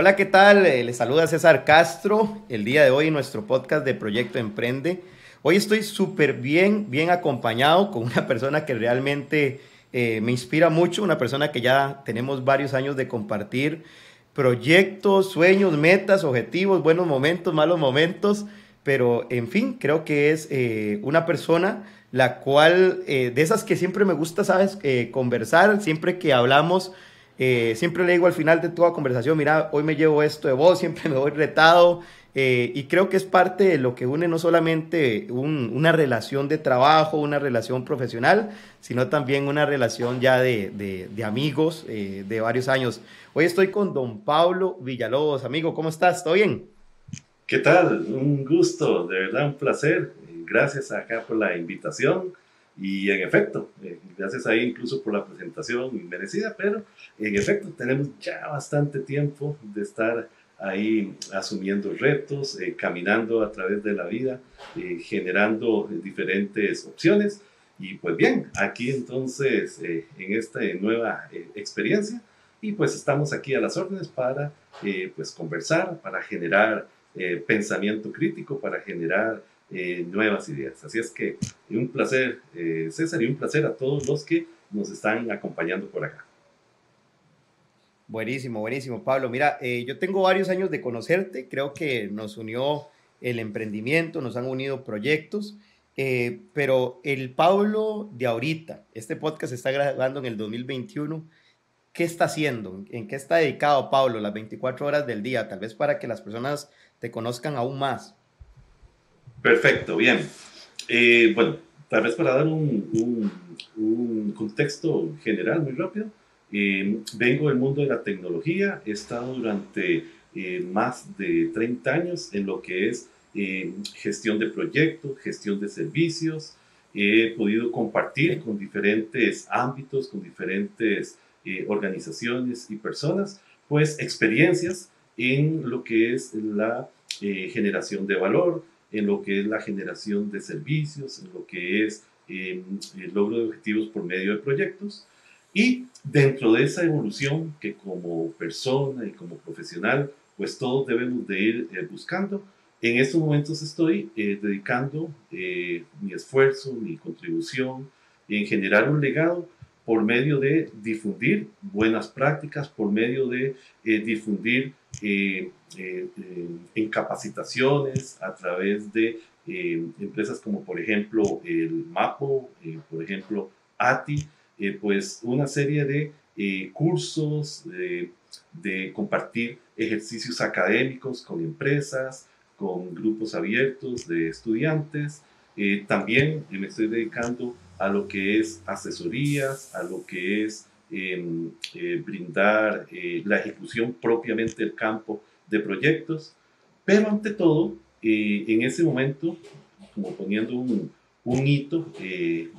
Hola, ¿qué tal? Eh, les saluda César Castro. El día de hoy nuestro podcast de Proyecto Emprende. Hoy estoy súper bien, bien acompañado con una persona que realmente eh, me inspira mucho, una persona que ya tenemos varios años de compartir proyectos, sueños, metas, objetivos, buenos momentos, malos momentos, pero en fin, creo que es eh, una persona la cual, de esas que siempre me gusta, sabes, conversar, siempre que hablamos eh, siempre le digo al final de toda conversación, mira, hoy me llevo esto de vos, siempre me voy retado. Eh, y creo que es parte de lo que une no solamente una relación de trabajo, una relación profesional, sino también una relación ya de, amigos eh, de varios años. Hoy estoy con don Pablo Villalobos. Amigo, ¿cómo estás? ¿Todo bien? ¿Qué tal? Un gusto, de verdad un placer. Gracias acá por la invitación. Y en efecto, eh, gracias ahí incluso por la presentación merecida, pero en efecto tenemos ya bastante tiempo de estar ahí asumiendo retos, eh, caminando a través de la vida, eh, generando diferentes opciones. Y pues bien, aquí entonces en esta nueva experiencia y pues estamos aquí a las órdenes para pues conversar, para generar pensamiento crítico, para generar eh, nuevas ideas. Así es que un placer, eh, César, y un placer a todos los que nos están acompañando por acá. Buenísimo, buenísimo, Pablo. Mira, eh, yo tengo varios años de conocerte, creo que nos unió el emprendimiento, nos han unido proyectos, pero el Pablo de ahorita, este podcast se está grabando en el 2021, ¿qué está haciendo? ¿En qué está dedicado Pablo las 24 horas del día? Tal vez para que las personas te conozcan aún más. Perfecto, bien. Eh, bueno, tal vez para dar un, contexto general muy rápido, eh, vengo del mundo de la tecnología, he estado durante eh, más de 30 años en lo que es gestión de proyectos, gestión de servicios, he podido compartir con diferentes ámbitos, con diferentes organizaciones y personas, pues experiencias en lo que es la generación de valor, en lo que es la generación de servicios, en lo que es em, el logro de objetivos por medio de proyectos. Y dentro de esa evolución que como persona y como profesional, pues todos debemos de ir eh, buscando, en estos momentos estoy eh, dedicando eh, mi esfuerzo, mi contribución en generar un legado por medio de difundir buenas prácticas, por medio de difundir eh, eh, en capacitaciones a través de eh, empresas como por ejemplo el MAPO, por ejemplo ATI, pues una serie de cursos, de compartir ejercicios académicos con empresas, con grupos abiertos de estudiantes. también me estoy dedicando a lo que es asesorías, a lo que es eh, brindar eh, la ejecución propiamente del campo de proyectos, pero ante todo, eh, en ese momento, como poniendo un, un hito de,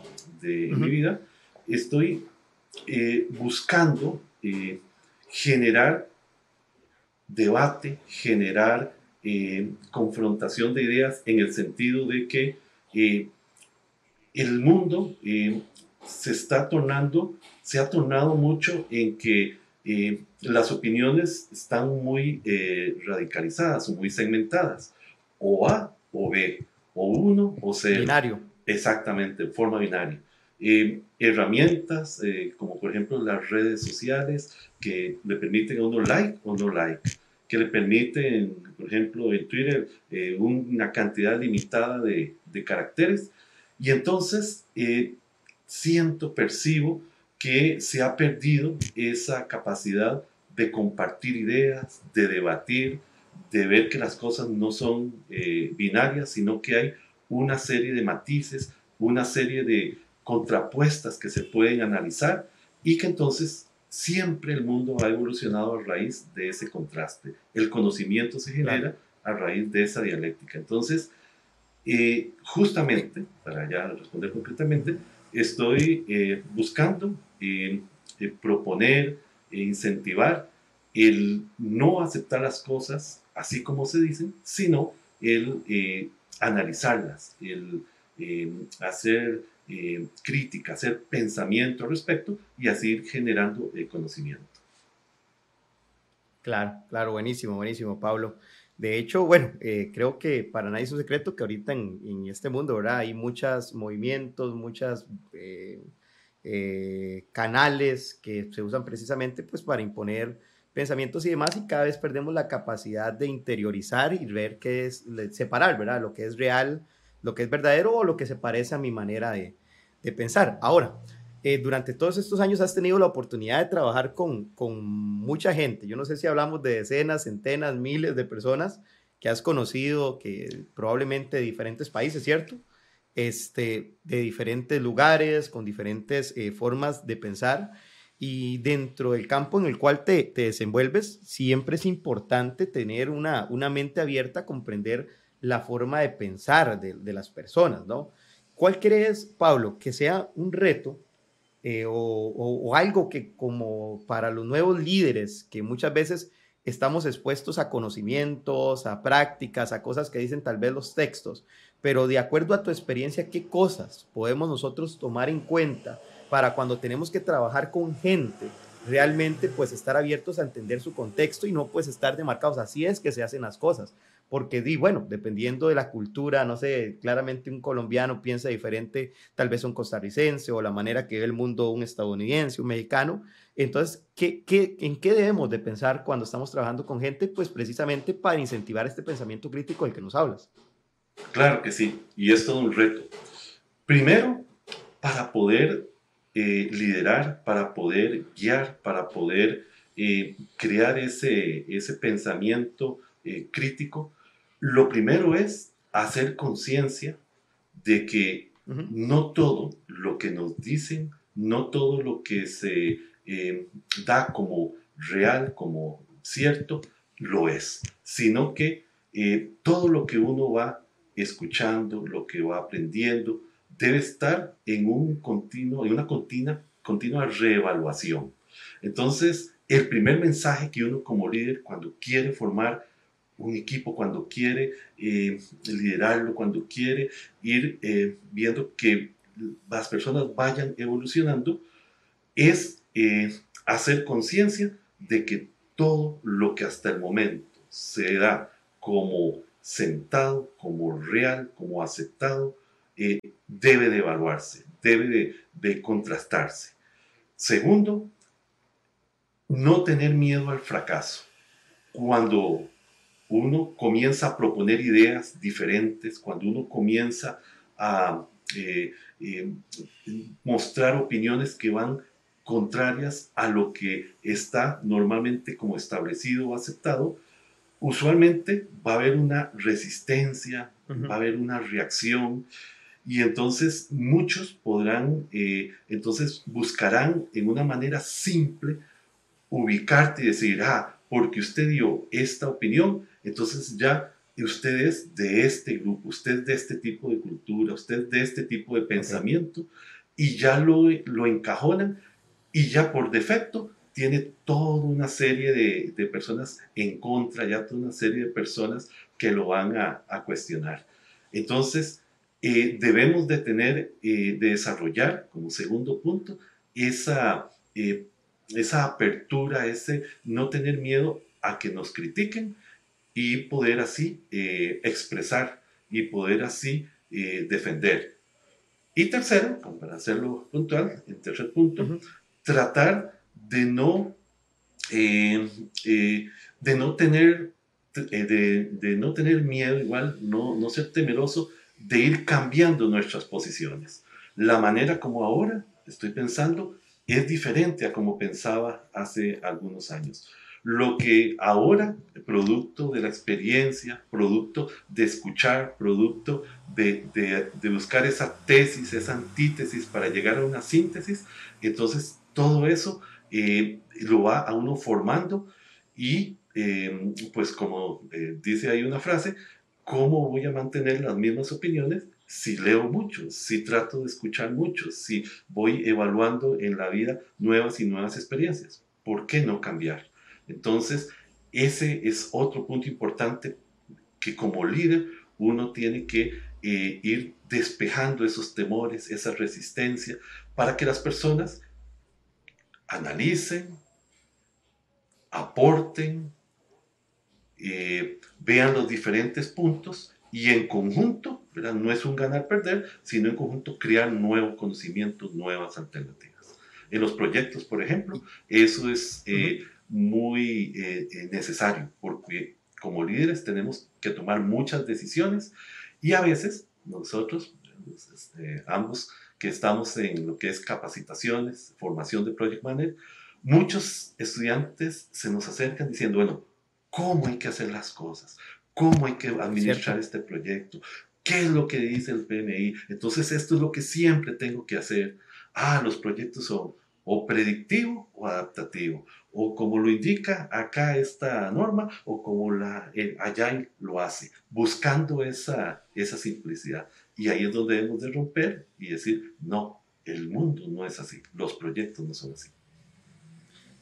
mi vida, estoy buscando generar debate, generar confrontación de ideas en el sentido de que el mundo se está tornando se ha tornado mucho en que eh, las opiniones están muy eh, radicalizadas o muy segmentadas, o A o B, o uno o C. Binario. Exactamente, en forma binaria. Eh, herramientas como por ejemplo las redes sociales que le permiten a uno like o no like, que le permiten, por ejemplo, en Twitter una cantidad limitada de, de caracteres. Y entonces siento, percibo que se ha perdido esa capacidad de compartir ideas, de debatir, de ver que las cosas no son eh, binarias, sino que hay una serie de matices, una serie de contrapuestas que se pueden analizar y que entonces siempre el mundo ha evolucionado a raíz de ese contraste. El conocimiento se genera a raíz de esa dialéctica. Entonces, eh, justamente, para ya responder concretamente, estoy eh, buscando eh, proponer e incentivar el no aceptar las cosas así como se dicen, sino el eh, analizarlas, el hacer crítica, hacer pensamiento al respecto y así ir generando conocimiento. Claro, claro, buenísimo, buenísimo, Pablo. De hecho, bueno, eh, creo que para nadie es un secreto que ahorita en, este mundo, ¿verdad? Hay muchos movimientos, muchas eh, eh, canales que se usan precisamente pues para imponer pensamientos y demás y cada vez perdemos la capacidad de interiorizar y ver qué es, separar, ¿verdad? Lo que es real, lo que es verdadero o lo que se parece a mi manera de, de pensar. Ahora, eh, durante todos estos años has tenido la oportunidad de trabajar con, con mucha gente. Yo no sé si hablamos de decenas, centenas, miles de personas que has conocido, que probablemente de diferentes países, ¿cierto? Este, de diferentes lugares, con diferentes eh, formas de pensar. Y dentro del campo en el cual te, te desenvuelves, siempre es importante tener una, una mente abierta, comprender la forma de pensar de, de las personas, ¿no? ¿Cuál crees, Pablo, que sea un reto eh, o, algo que como para los nuevos líderes, que muchas veces estamos expuestos a conocimientos, a prácticas, a cosas que dicen tal vez los textos, pero de acuerdo a tu experiencia, ¿qué cosas podemos nosotros tomar en cuenta para cuando tenemos que trabajar con gente? realmente pues estar abiertos a entender su contexto y no pues estar demarcados. Así es que se hacen las cosas porque di, bueno, dependiendo de la cultura, no sé, claramente un colombiano piensa diferente, tal vez un costarricense o la manera que ve el mundo un estadounidense, un mexicano. Entonces, ¿qué, qué, en qué debemos de pensar cuando estamos trabajando con gente? Pues precisamente para incentivar este pensamiento crítico del que nos hablas. Claro que sí, y es todo un reto. Primero, para poder eh, liderar, para poder guiar, para poder eh, crear ese, ese pensamiento eh, crítico, lo primero es hacer conciencia de que no todo lo que nos dicen, no todo lo que se eh, da como real, como cierto, lo es, sino que eh, todo lo que uno va escuchando, lo que va aprendiendo, debe estar en, un continuo, en una continua, continua reevaluación. Entonces, el primer mensaje que uno como líder, cuando quiere formar un equipo cuando quiere eh, liderarlo, cuando quiere ir eh, viendo que las personas vayan evolucionando, es eh, hacer conciencia de que todo lo que hasta el momento se da como sentado, como real, como aceptado, debe de evaluarse, debe de, de contrastarse. Segundo, no tener miedo al fracaso. Cuando uno comienza a proponer ideas diferentes, cuando uno comienza a eh, eh, mostrar opiniones que van contrarias a lo que está normalmente como establecido o aceptado, usualmente va a haber una resistencia, va a haber una reacción y entonces muchos podrán, eh, entonces buscarán en una manera simple ubicarte y decir, ah, porque usted dio esta opinión, entonces ya usted es de este grupo, usted es de este tipo de cultura, usted es de este tipo de pensamiento, y ya lo, lo encajonan y ya por defecto tiene toda una serie de, personas en contra, ya toda una serie de personas que lo van a, cuestionar. Entonces, eh, debemos de tener, eh, de desarrollar como segundo punto esa, eh, esa apertura, ese no tener miedo a que nos critiquen, y poder así eh, expresar y poder así eh, defender. Y tercero, para hacerlo puntual, en tercer punto, tratar de no, eh, de no tener, de, de, no tener miedo, igual, no, no ser temeroso de ir cambiando nuestras posiciones. La manera como ahora estoy pensando es diferente a como pensaba hace algunos años lo que ahora, producto de la experiencia, producto de escuchar, producto de, buscar esa tesis, esa antítesis para llegar a una síntesis, entonces todo eso eh, lo va a uno formando y eh, pues como eh, dice ahí una frase, ¿cómo voy a mantener las mismas opiniones si leo mucho, si trato de escuchar mucho, si voy evaluando en la vida nuevas y nuevas experiencias? ¿Por qué no cambiar? Entonces, ese es otro punto importante que como líder uno tiene que eh, ir despejando esos temores, esa resistencia, para que las personas analicen, aporten, eh, vean los diferentes puntos y en conjunto, ¿verdad? no es un ganar-perder, sino en conjunto crear nuevos conocimientos, nuevas alternativas. En los proyectos, por ejemplo, eso es eh, muy eh, necesario porque como líderes tenemos que tomar muchas decisiones y a veces nosotros, este, ambos que estamos en lo que es capacitaciones, formación de project manager, muchos estudiantes se nos acercan diciendo, bueno, ¿cómo hay que hacer las cosas? ¿Cómo hay que administrar este proyecto? ¿Qué es lo que dice el PMI? Entonces esto es lo que siempre tengo que hacer. Ah, los proyectos son o predictivo o adaptativo, o como lo indica acá esta norma, o como la, el Agile lo hace, buscando esa, esa simplicidad. Y ahí es donde debemos de romper y decir, no, el mundo no es así, los proyectos no son así.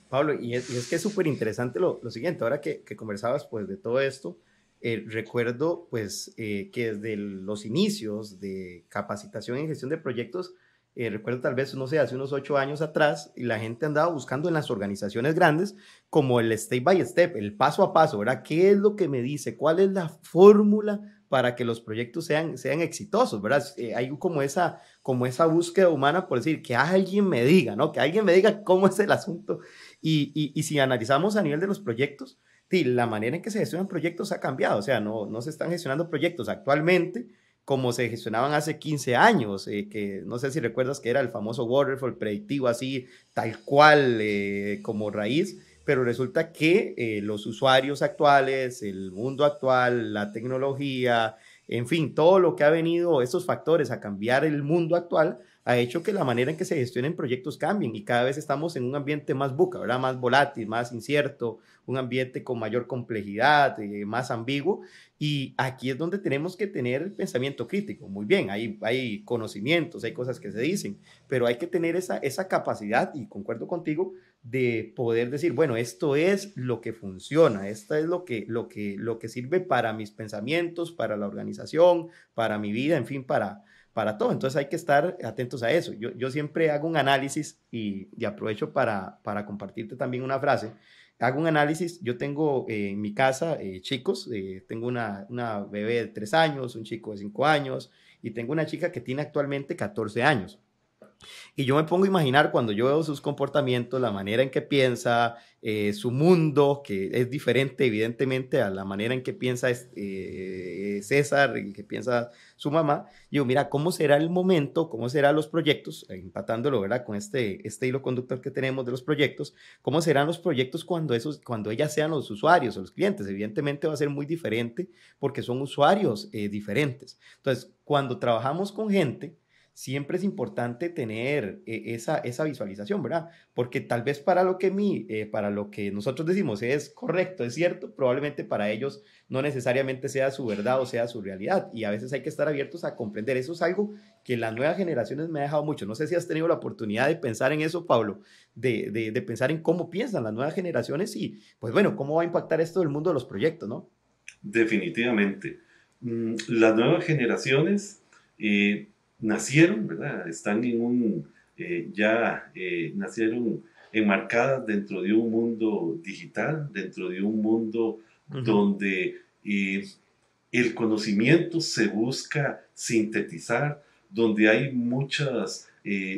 Pablo, y es, que es súper interesante lo, lo, siguiente, ahora que, que, conversabas pues de todo esto, eh, recuerdo pues eh, que desde los inicios de capacitación en gestión de proyectos, eh, recuerdo tal vez, no sé, hace unos ocho años atrás, y la gente andaba buscando en las organizaciones grandes como el step by step, el paso a paso, ¿verdad? ¿Qué es lo que me dice? ¿Cuál es la fórmula para que los proyectos sean, sean exitosos, ¿verdad? Eh, hay como esa, como esa búsqueda humana por decir, que alguien me diga, ¿no? Que alguien me diga cómo es el asunto. Y, y, y si analizamos a nivel de los proyectos, sí, la manera en que se gestionan proyectos ha cambiado, o sea, no, no se están gestionando proyectos actualmente como se gestionaban hace 15 años, eh, que no sé si recuerdas que era el famoso waterfall predictivo así, tal cual eh, como raíz, pero resulta que eh, los usuarios actuales, el mundo actual, la tecnología, en fin, todo lo que ha venido, esos factores a cambiar el mundo actual, ha hecho que la manera en que se gestionen proyectos cambien y cada vez estamos en un ambiente más buca, ¿verdad? Más volátil, más incierto, un ambiente con mayor complejidad, más ambiguo. Y aquí es donde tenemos que tener pensamiento crítico. Muy bien, hay, hay conocimientos, hay cosas que se dicen, pero hay que tener esa, esa capacidad, y concuerdo contigo, de poder decir, bueno, esto es lo que funciona, esto es lo que, lo que, lo que sirve para mis pensamientos, para la organización, para mi vida, en fin, para, para todo. Entonces hay que estar atentos a eso. Yo, yo siempre hago un análisis y, y aprovecho para, para compartirte también una frase hago un análisis, yo tengo eh, en mi casa eh, chicos, eh, tengo una, una, bebé de 3 años, un chico de 5 años y tengo una chica que tiene actualmente 14 años. Y yo me pongo a imaginar cuando yo veo sus comportamientos, la manera en que piensa, eh, su mundo, que es diferente evidentemente a la manera en que piensa eh, César y que piensa su mamá. Digo, mira, ¿cómo será el momento? ¿Cómo serán los proyectos? Empatándolo, ¿verdad? Con este, este hilo conductor que tenemos de los proyectos. ¿Cómo serán los proyectos cuando, esos, cuando ellas sean los usuarios o los clientes? Evidentemente va a ser muy diferente porque son usuarios eh, diferentes. Entonces, cuando trabajamos con gente, siempre es importante tener eh, esa, esa visualización, ¿verdad? Porque tal vez para lo que mí, eh, para lo que nosotros decimos es correcto, es cierto, probablemente para ellos no necesariamente sea su verdad o sea su realidad. Y a veces hay que estar abiertos a comprender. Eso es algo que las nuevas generaciones me ha dejado mucho. No sé si has tenido la oportunidad de pensar en eso, Pablo, de, de, pensar en cómo piensan las nuevas generaciones y, pues bueno, cómo va a impactar esto el mundo de los proyectos, ¿no? Definitivamente. Mm, las nuevas generaciones... Eh, nacieron, ¿verdad? Están en un, eh, ya eh, nacieron enmarcadas dentro de un mundo digital, dentro de un mundo donde eh, el conocimiento se busca sintetizar, donde hay muchos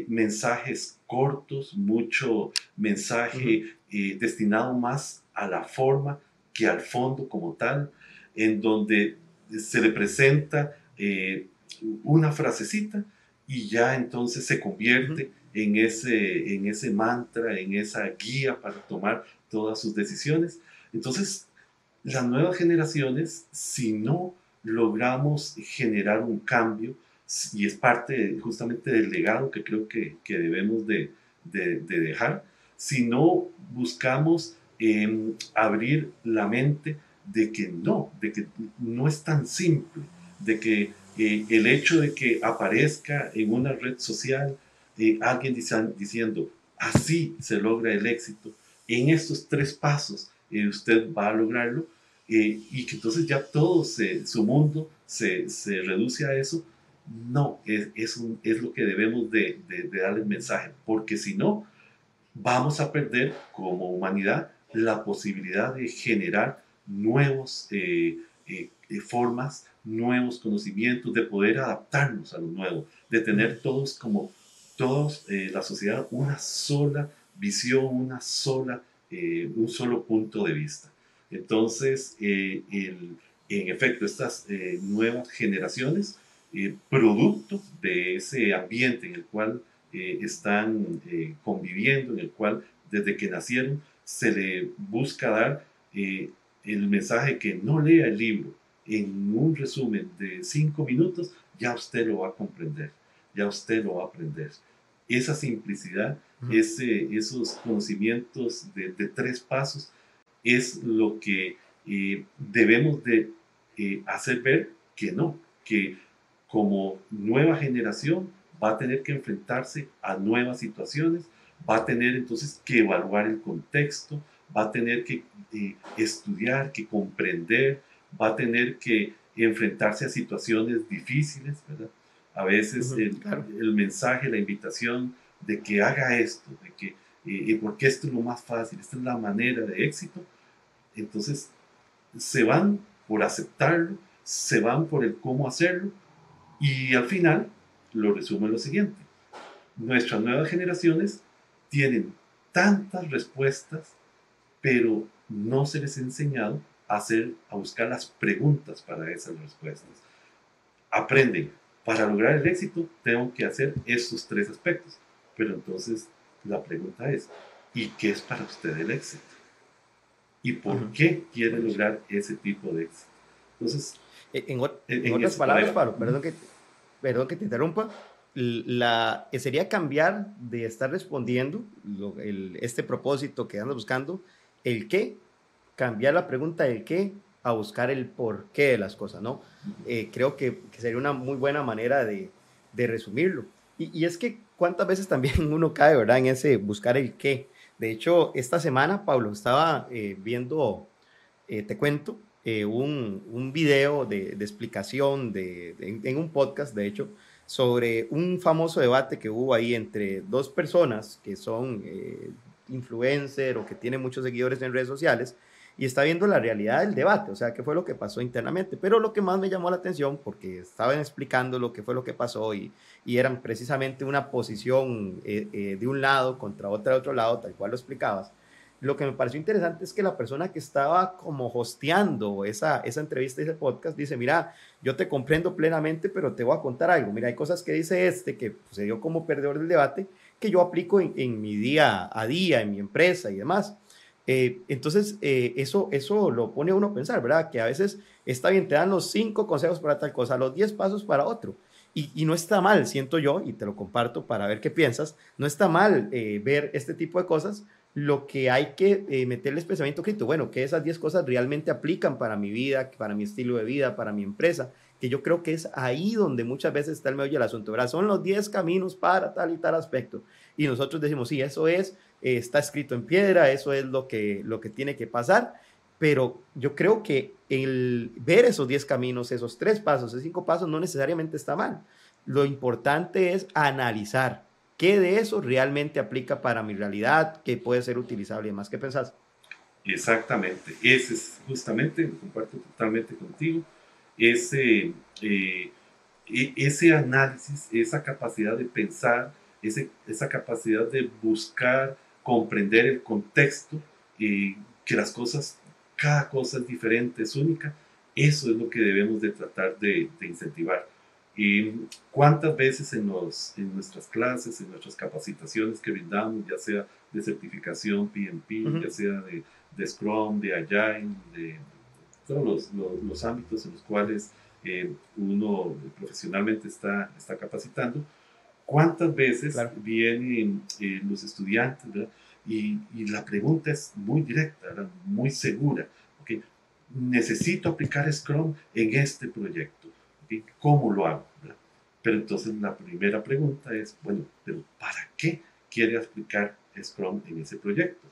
mensajes cortos, mucho mensaje destinado más a la forma que al fondo como tal, en donde se le presenta una frasecita y ya entonces se convierte en, ese, en ese mantra, en esa guía para tomar todas sus decisiones. Entonces, las nuevas generaciones, si no logramos generar un cambio, y es parte justamente del legado que creo que, debemos de, dejar, si no buscamos em, abrir la mente de que no, de que no es tan simple, de que eh, el hecho de que aparezca en una red social eh, alguien diciendo, así se logra el éxito, en estos tres pasos eh, usted va a lograrlo, y que entonces ya todo su mundo se, se, reduce a eso, no, es, es, es lo que debemos de, de, darle el mensaje, porque si no, vamos a perder como humanidad la posibilidad de generar nuevos eh, eh, eh, formas, nuevos conocimientos, de poder adaptarnos a lo nuevo, de tener todos como todos, la sociedad, una sola visión, una sola, un solo punto de vista. Entonces, el, en efecto, estas nuevas generaciones, producto de ese ambiente en el cual están conviviendo, en el cual desde que nacieron se le busca dar el mensaje que no lea el libro en un resumen de cinco minutos, ya usted lo va a comprender, ya usted lo va a aprender. Esa simplicidad, ese, esos conocimientos de, tres pasos, es lo que eh, debemos de eh, hacer ver que no, que como nueva generación va a tener que enfrentarse a nuevas situaciones, va a tener entonces que evaluar el contexto, va a tener que eh, estudiar, que comprender, va a tener que enfrentarse a situaciones difíciles, ¿verdad? A veces el, mensaje, la invitación de que haga esto, de que, eh, porque esto es lo más fácil, esta es la manera de éxito, entonces se van por aceptarlo, se van por el cómo hacerlo y al final lo resume lo siguiente. Nuestras nuevas generaciones tienen tantas respuestas pero no se les ha enseñado a, hacer, a buscar las preguntas para esas respuestas. Aprenden, para lograr el éxito tengo que hacer esos tres aspectos, pero entonces la pregunta es, ¿y qué es para usted el éxito? ¿Y por qué quiere lograr ese tipo de éxito? Entonces, en, otras palabras, Pablo, perdón que, perdón que te interrumpa, la, sería cambiar de estar respondiendo este propósito que andas buscando el qué, cambiar la pregunta del qué a buscar el por qué de las cosas, ¿no? Eh, creo que, sería una muy buena manera de, resumirlo. Y, es que cuántas veces también uno cae, ¿verdad? En ese buscar el qué. De hecho, esta semana, Pablo, estaba eh, viendo, eh, te cuento, un, un, video de, explicación de, en, un podcast, de hecho, sobre un famoso debate que hubo ahí entre dos personas que son influencer o que tiene muchos seguidores en redes sociales y está viendo la realidad del debate, o sea, qué fue lo que pasó internamente. Pero lo que más me llamó la atención, porque estaban explicando lo que fue lo que pasó y, y eran precisamente una posición eh, eh, de un lado contra otra de otro lado, tal cual lo explicabas, lo que me pareció interesante es que la persona que estaba como hosteando esa, esa entrevista y ese podcast dice, mira, yo te comprendo plenamente, pero te voy a contar algo. Mira, hay cosas que dice este que se dio como perdedor del debate que yo aplico en, mi día a día, en mi empresa y demás. Eh, entonces, eh, eso, eso lo pone a uno a pensar, ¿verdad? Que a veces está bien, te dan los cinco consejos para tal cosa, los diez pasos para otro. Y, no está mal, siento yo, y te lo comparto para ver qué piensas, no está mal eh, ver este tipo de cosas. Lo que hay que meterle pensamiento crítico, bueno, que esas diez cosas realmente aplican para mi vida, para mi estilo de vida, para mi empresa, que yo creo que es ahí donde muchas veces está el medio del asunto, ¿verdad? Son los 10 caminos para tal y tal aspecto. Y nosotros decimos, sí, eso es, eh, está escrito en piedra, eso es lo que, lo que tiene que pasar, pero yo creo que el ver esos 10 caminos, esos tres pasos, esos cinco pasos, no necesariamente está mal. Lo importante es analizar qué de eso realmente aplica para mi realidad, qué puede ser utilizable y demás. ¿Qué pensás? Exactamente, ese es justamente, comparto totalmente contigo, ese, eh, e, ese análisis, esa capacidad de pensar, ese, esa capacidad de buscar, comprender el contexto, y que las cosas, cada cosa es diferente, es única, eso es lo que debemos de tratar de, incentivar. Y cuántas veces en, los, en nuestras clases, en nuestras capacitaciones que brindamos, ya sea de certificación PMP, ya sea de, de Scrum, de Agile, de todos los, los, ámbitos en los cuales eh, uno profesionalmente está, está capacitando, ¿cuántas veces vienen eh, los estudiantes y, y, la pregunta es muy directa, muy segura? ¿okay? Necesito aplicar Scrum en este proyecto. ¿Cómo lo hago? Pero entonces la primera pregunta es, bueno, ¿pero para qué quiere aplicar Scrum en ese proyecto?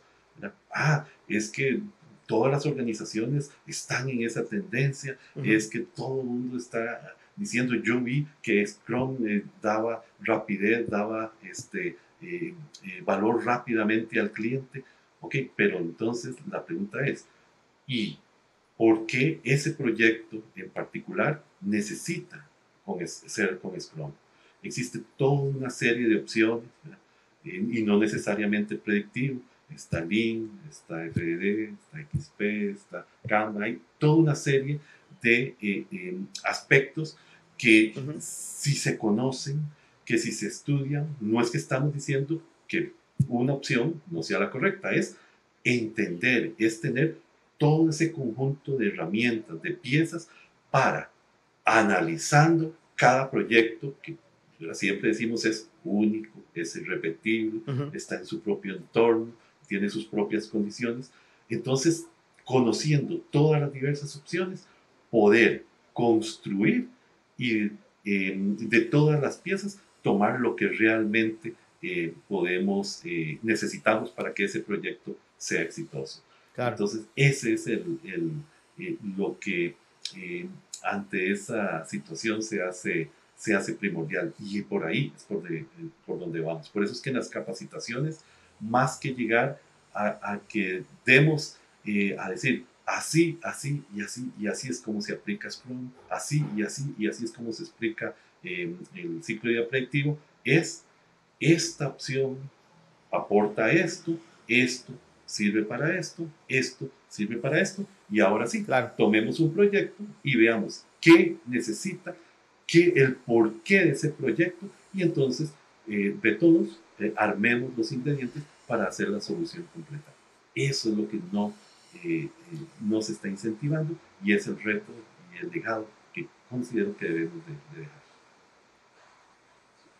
Ah, es que todas las organizaciones están en esa tendencia, es que todo el mundo está diciendo, yo vi que Scrum eh, daba rapidez, daba este, eh, eh, valor rápidamente al cliente. Ok, pero entonces la pregunta es, ¿y por qué ese proyecto en particular necesita con, ser con Scrum? Existe toda una serie de opciones y no necesariamente predictivo. Está Lean, está FDD, está XP, está Canva, hay toda una serie de eh, eh, aspectos que si se conocen, que si se estudian, no es que estamos diciendo que una opción no sea la correcta, es entender, es tener todo ese conjunto de herramientas, de piezas para analizando cada proyecto que siempre decimos es único, es irrepetible, está en su propio entorno, tiene sus propias condiciones. Entonces, conociendo todas las diversas opciones, poder construir y em, de todas las piezas tomar lo que realmente eh, podemos, eh, necesitamos para que ese proyecto sea exitoso. Entonces, ese es el, el, eh, lo que ante esa situación se hace, se hace primordial y por ahí es por, por donde vamos. Por eso es que en las capacitaciones, más que llegar a, a que demos a decir, así, así y así, y así es como se aplica Scrum, así y así, y así es como se explica eh, el ciclo de predictivo, es esta opción aporta esto, esto sirve para esto, esto sirve para esto, y ahora sí, claro. tomemos un proyecto y veamos qué necesita, qué, el porqué de ese proyecto, y entonces eh, de todos eh, armemos los ingredientes para hacer la solución completa. Eso es lo que no eh, no se está incentivando y es el reto y el legado que considero que debemos de, dejar.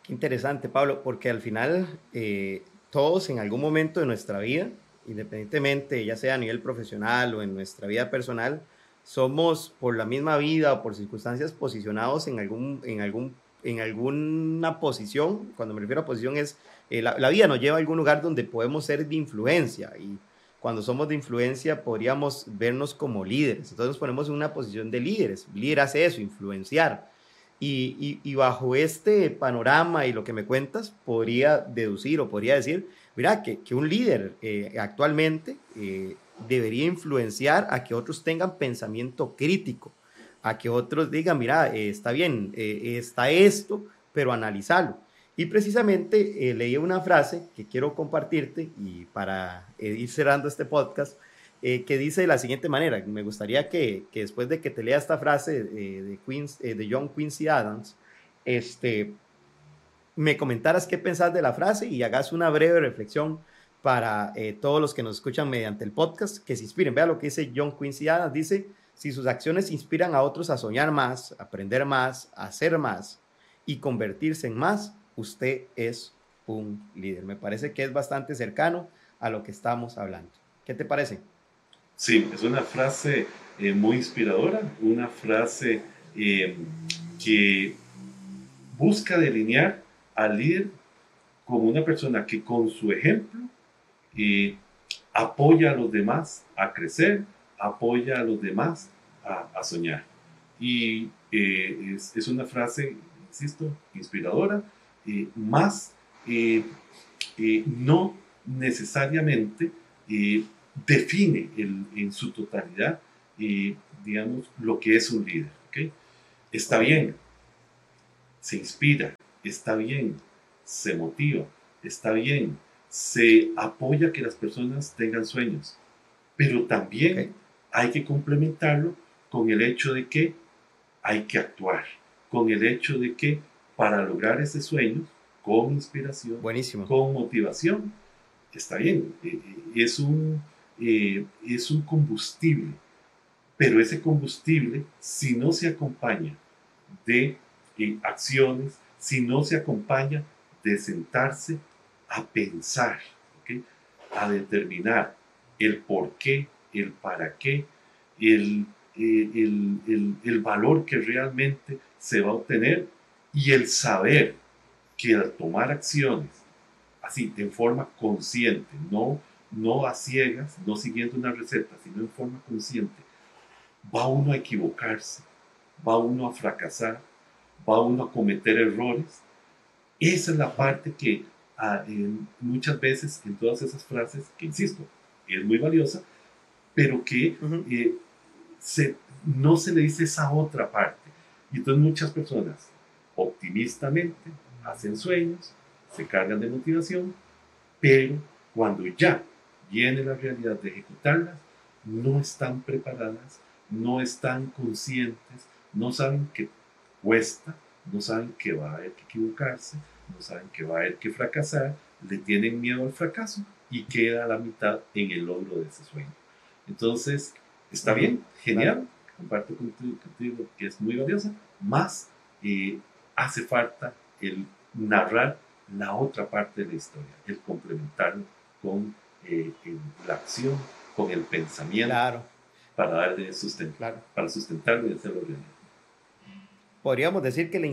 Qué interesante, Pablo, porque al final eh, todos en algún momento de nuestra vida, independientemente, ya sea a nivel profesional o en nuestra vida personal, somos por la misma vida o por circunstancias posicionados en, algún, en, algún, en alguna posición. Cuando me refiero a posición es, eh, la, la, vida nos lleva a algún lugar donde podemos ser de influencia y cuando somos de influencia podríamos vernos como líderes. Entonces nos ponemos en una posición de líderes. Líder hace eso, influenciar. Y, y, bajo este panorama y lo que me cuentas, podría deducir o podría decir, mira, que, que un líder eh, actualmente eh, debería influenciar a que otros tengan pensamiento crítico, a que otros digan, mira, eh, está bien, está esto, pero analizarlo. Y precisamente eh, leí una frase que quiero compartirte y para eh, ir cerrando este podcast, eh, que dice de la siguiente manera. Me gustaría que, que después de que te lea esta frase de, Queens, de John Quincy Adams, este, me comentaras qué pensás de la frase y hagas una breve reflexión para todos los que nos escuchan mediante el podcast, que se inspiren. Vea lo que dice John Quincy Adams. Dice, si sus acciones inspiran a otros a soñar más, aprender más, hacer más y convertirse en más, usted es un líder. Me parece que es bastante cercano a lo que estamos hablando. ¿Qué te parece? Sí, es una frase eh, muy inspiradora, una frase eh, que busca delinear al líder como una persona que con su ejemplo eh, apoya a los demás a crecer, apoya a los demás a, soñar. Y es, es, una frase, insisto, inspiradora, eh, más eh, eh, no necesariamente define en su totalidad, digamos, lo que es un líder. Está bien, se inspira, está bien, se motiva, está bien, se apoya que las personas tengan sueños, pero también hay que complementarlo con el hecho de que hay que actuar, con el hecho de que para lograr ese sueño con inspiración, con motivación. Está bien, eh, eh, es un, eh, es un combustible, pero ese combustible, si no se acompaña de acciones, si no se acompaña de sentarse a pensar, a determinar el por qué, el para qué, el, el, el valor que realmente se va a obtener y el saber que al tomar acciones, así, en forma consciente, no, no a ciegas, no siguiendo una receta, sino en forma consciente, va uno a equivocarse, va uno a fracasar, va uno a cometer errores. Esa es la parte que ah, muchas veces en todas esas frases, que insisto, es muy valiosa, pero que eh, se, no se le dice esa otra parte. Y entonces muchas personas optimistamente hacen sueños, se cargan de motivación, pero cuando ya viene la realidad de ejecutarlas, no están preparadas, no están conscientes, no saben que cuesta, no saben que va a haber que equivocarse, no saben que va a haber que fracasar, le tienen miedo al fracaso y queda a la mitad en el logro de ese sueño. Entonces, está bien, genial, comparto contigo, que es muy valiosa, más eh, hace falta el narrar la otra parte de la historia, el complementarlo con eh, la acción, con el pensamiento, para darle sustento, para sustentarlo y hacerlo realidad. Podríamos decir que la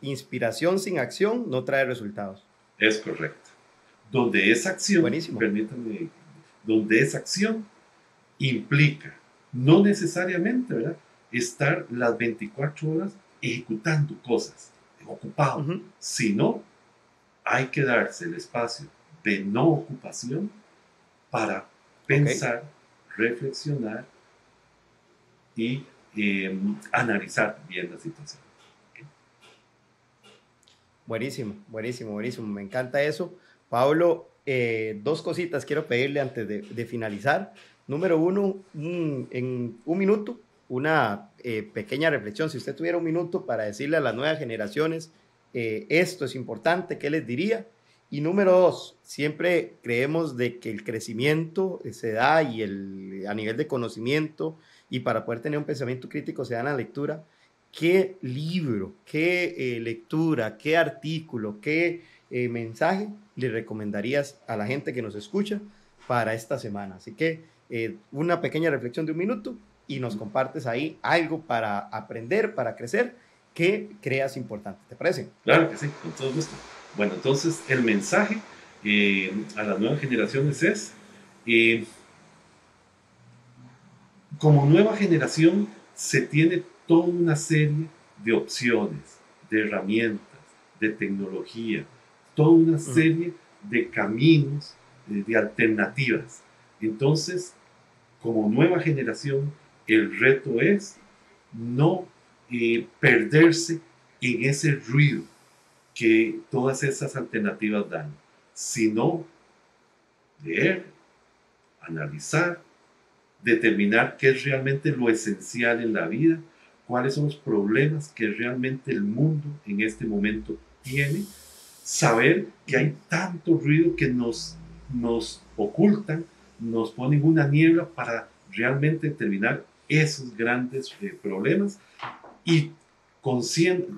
inspiración sin acción no trae resultados. Es correcto. Donde esa acción, permítanme, donde esa acción implica no necesariamente ¿verdad? estar las 24 horas ejecutando cosas, ocupado, sino hay que darse el espacio de no ocupación para pensar, reflexionar y em, analizar bien la situación. Buenísimo, buenísimo, buenísimo. Me encanta eso. Pablo, eh, dos cositas quiero pedirle antes de, finalizar. Número uno, en un minuto, una eh, pequeña reflexión. Si usted tuviera un minuto para decirle a las nuevas generaciones, eh, esto es importante, ¿qué les diría? Y número dos, siempre creemos de que el crecimiento se da y el, a nivel de conocimiento y para poder tener un pensamiento crítico se da en la lectura. ¿Qué libro, qué lectura, qué artículo, qué mensaje le recomendarías a la gente que nos escucha para esta semana? Así que eh, una pequeña reflexión de un minuto y nos compartes ahí algo para aprender, para crecer, que creas importante. ¿Te parece? Claro que sí, con todo gusto. Bueno, entonces el mensaje eh, a las nuevas generaciones es, eh, como nueva generación se tiene toda una serie de opciones, de herramientas, de tecnología, toda una serie de caminos, de, alternativas. Entonces, como nueva generación, el reto es no eh, perderse en ese ruido que todas esas alternativas dan, sino leer, analizar, determinar qué es realmente lo esencial en la vida, cuáles son los problemas que realmente el mundo en este momento tiene saber que hay tanto ruido que nos, nos ocultan, nos ponen una niebla para realmente terminar esos grandes eh, problemas y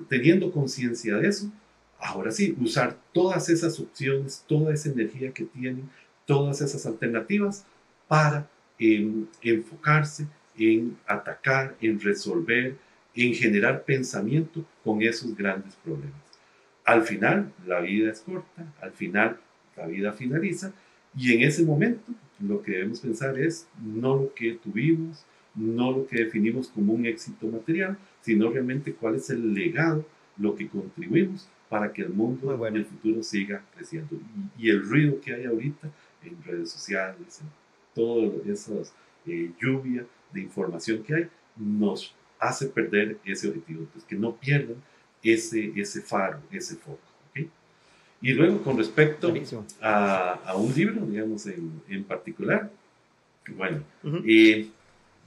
teniendo conciencia de eso, ahora sí, usar todas esas opciones, toda esa energía que tienen, todas esas alternativas para em, enfocarse en atacar, en resolver, en generar pensamiento con esos grandes problemas. Al final, la vida es corta, al final, la vida finaliza, y en ese momento lo que debemos pensar es no lo que tuvimos, no lo que definimos como un éxito material, sino realmente cuál es el legado, lo que contribuimos para que el mundo en el futuro siga creciendo. Y, el ruido que hay ahorita en redes sociales, en toda esa eh, lluvia de información que hay, nos hace perder ese objetivo. Entonces, que no pierdan ese, ese faro, ese foco. Y luego, con respecto a, a, un libro, digamos, en, en particular, bueno, y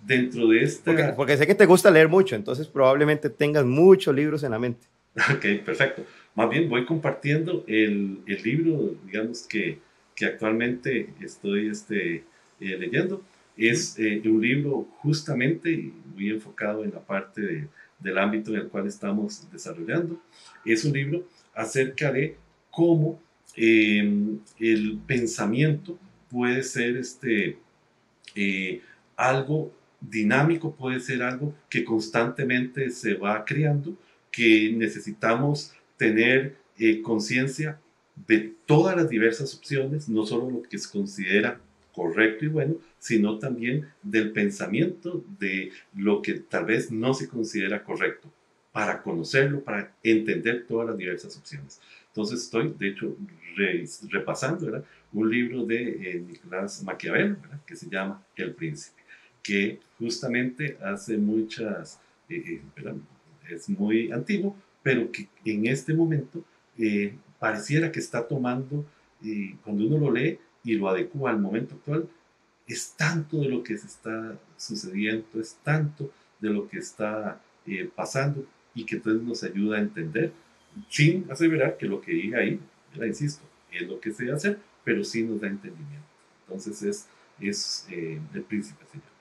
dentro de esta... Porque, sé que te gusta leer mucho, entonces probablemente tengas muchos libros en la mente. Ok, perfecto. Más bien voy compartiendo el, el libro, digamos, que, que actualmente estoy este, eh, leyendo. Es eh, un libro justamente muy enfocado en la parte de del ámbito en el cual estamos desarrollando. Es un libro acerca de cómo em, el pensamiento puede ser este, eh, algo dinámico, puede ser algo que constantemente se va creando, que necesitamos tener eh, conciencia de todas las diversas opciones, no solo lo que se considera correcto y bueno, sino también del pensamiento de lo que tal vez no se considera correcto, para conocerlo, para entender todas las diversas opciones. Entonces estoy, de hecho, repasando un libro de Nicolás Maquiavelo, que se llama El Príncipe, que justamente hace muchas, es muy antiguo, pero que en este momento pareciera que está tomando, cuando uno lo lee y lo adecua al momento actual, es tanto de lo que se está sucediendo, es tanto de lo que está eh, pasando y que entonces nos ayuda a entender, sin aseverar que lo que diga ahí, la insisto, es lo que se debe hacer, pero sí nos da entendimiento. Entonces es, es eh, el príncipe, señor.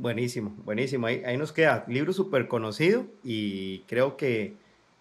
Buenísimo, buenísimo. Ahí, ahí nos queda libro súper conocido y creo que,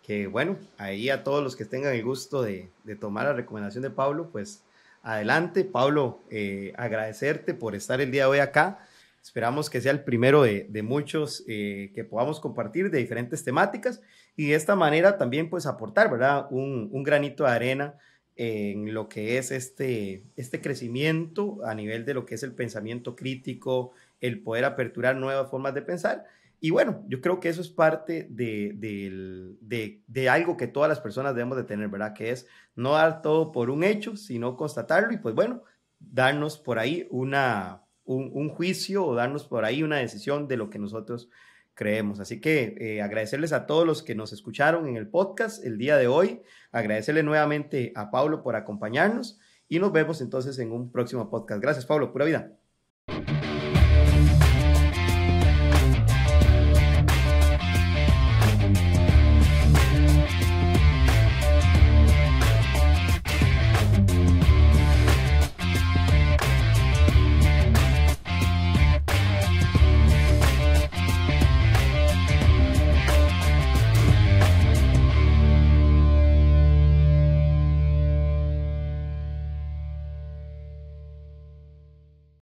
que, bueno, ahí a todos los que tengan el gusto de, de tomar la recomendación de Pablo, pues adelante. Pablo, eh, agradecerte por estar el día de hoy acá. Esperamos que sea el primero de, muchos eh, que podamos compartir de diferentes temáticas y de esta manera también pues aportar, ¿verdad? Un, granito de arena en lo que es este, este crecimiento a nivel de lo que es el pensamiento crítico, el poder aperturar nuevas formas de pensar y bueno, yo creo que eso es parte de, de, algo que todas las personas debemos de tener, ¿verdad? Que es no dar todo por un hecho, sino constatarlo y pues bueno, darnos por ahí una, un, juicio o darnos por ahí una decisión de lo que nosotros creemos. Así que eh, agradecerles a todos los que nos escucharon en el podcast el día de hoy, agradecerle nuevamente a Pablo por acompañarnos y nos vemos entonces en un próximo podcast. Gracias, Pablo, pura vida.